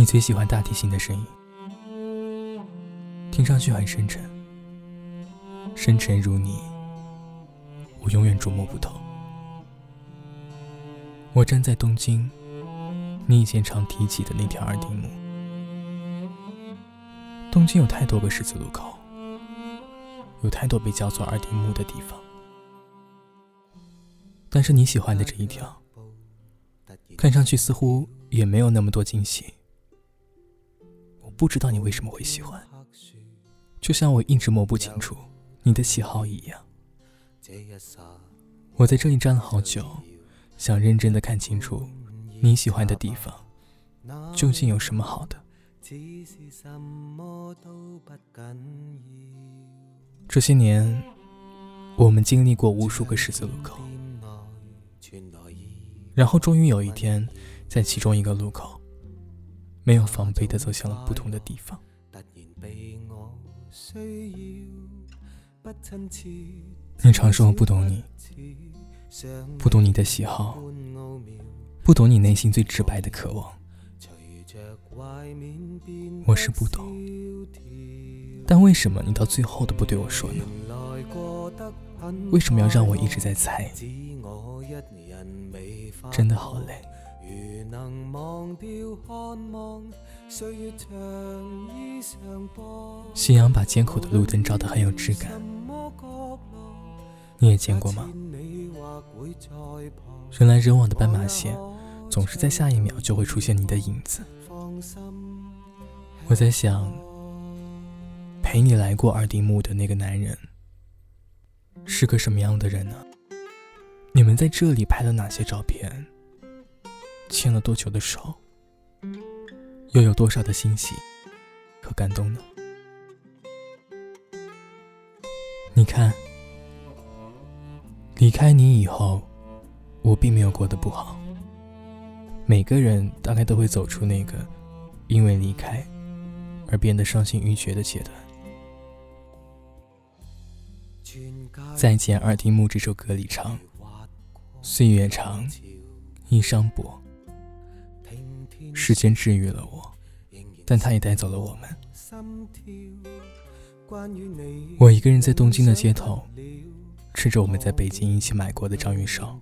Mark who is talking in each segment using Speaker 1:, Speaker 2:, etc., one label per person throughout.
Speaker 1: 你最喜欢大提琴的声音，听上去很深沉，深沉如你，我永远捉摸不透。我站在东京，你以前常提起的那条二丁目。东京有太多个十字路口，有太多被叫做二丁目的地方，但是你喜欢的这一条，看上去似乎也没有那么多惊喜。不知道你为什么会喜欢，就像我一直摸不清楚你的喜好一样。我在这里站了好久，想认真的看清楚你喜欢的地方究竟有什么好的。这些年，我们经历过无数个十字路口，然后终于有一天，在其中一个路口。没有防备的走向了不同的地方。你常说我不懂你，不懂你的喜好，不懂你内心最直白的渴望。我是不懂，但为什么你到最后都不对我说呢？为什么要让我一直在猜？真的好累。
Speaker 2: 如能忘掉看望，岁月长衣长
Speaker 1: 夕阳把艰苦的路灯照得很有质感，你也见过吗？人来人往的斑马线，总是在下一秒就会出现你的影子。我在想，陪你来过二丁目的那个男人，是个什么样的人呢？你们在这里拍了哪些照片？牵了多久的手，又有多少的欣喜和感动呢？你看，离开你以后，我并没有过得不好。每个人大概都会走出那个因为离开而变得伤心欲绝的阶段。再见，二丁目这首歌里唱：岁月长，衣裳薄。时间治愈了我，但他也带走了我们。我一个人在东京的街头，吃着我们在北京一起买过的章鱼烧，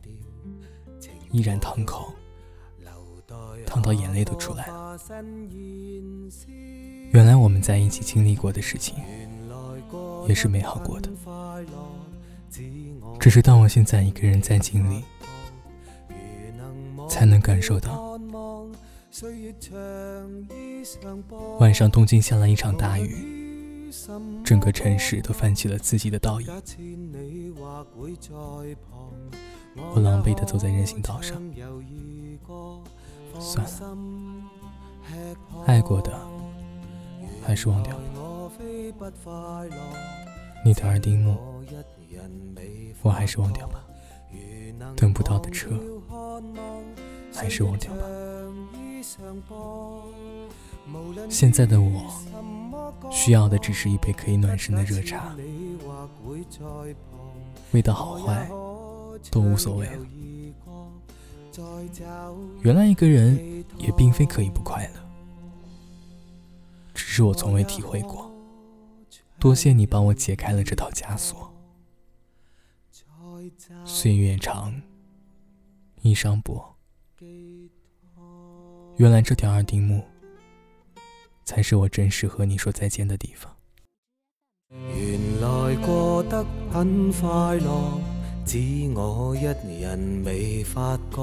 Speaker 1: 依然烫口，烫到眼泪都出来了。原来我们在一起经历过的事情，也是美好过的。只是当我现在一个人在经历，才能感受到。晚上，东京下了一场大雨，整个城市都泛起了自己的倒影。我狼狈地走在人行道上，算了，爱过的还是忘掉吧。你的二丁木，我还是忘掉吧。等不到的车，还是忘掉吧。现在的我，需要的只是一杯可以暖身的热茶，味道好坏都无所谓了。原来一个人也并非可以不快乐，只是我从未体会过。多谢你帮我解开了这套枷锁。岁月长，衣裳薄。原来这条二丁目，才是我真实和你说再见的地方。
Speaker 2: 原来过得很快乐，只我一人未发觉。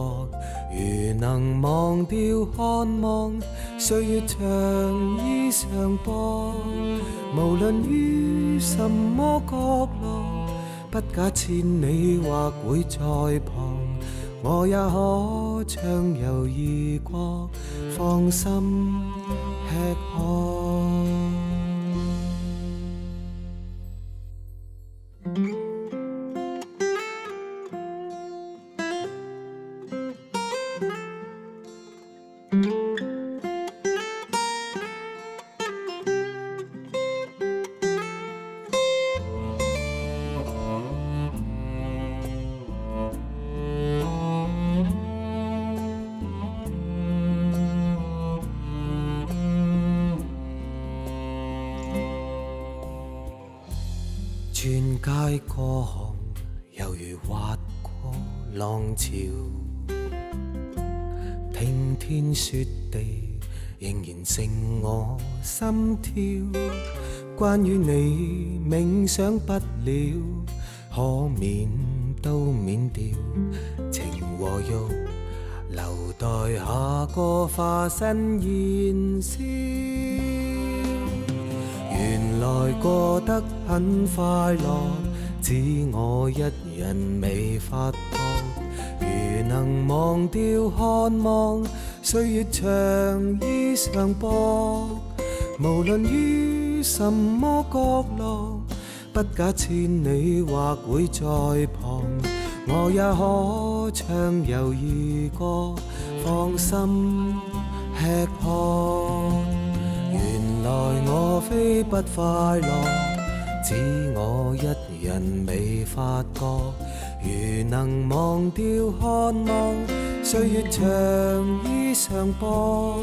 Speaker 2: 如能忘掉渴望，岁月长衣裳薄。无论于什么角落，不假千里或会在旁。我也可畅游异国，放心。穿街过巷，犹如划过浪潮。听天说地，仍然剩我心跳。关于你，冥想不了，可免都免掉。情和欲，留待下个化身燃烧。来过得很快乐，只我一人未发觉。如能忘掉渴望，岁月长衣裳薄，无论于什么角落，不假千里或会在旁，我也可畅游如歌，放心吃喝。来我非不快乐，只我一人未发觉。如能忘掉渴望，岁月长衣上薄，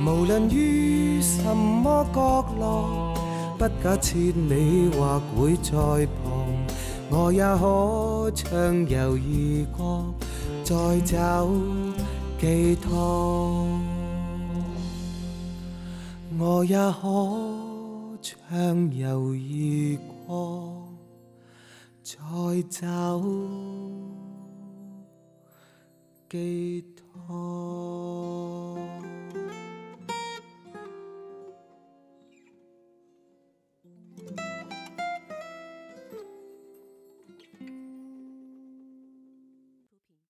Speaker 2: 无论于什么角落，不假设你或会在旁，我也可畅游异国，再找寄托。我也可畅游而过。再找寄托。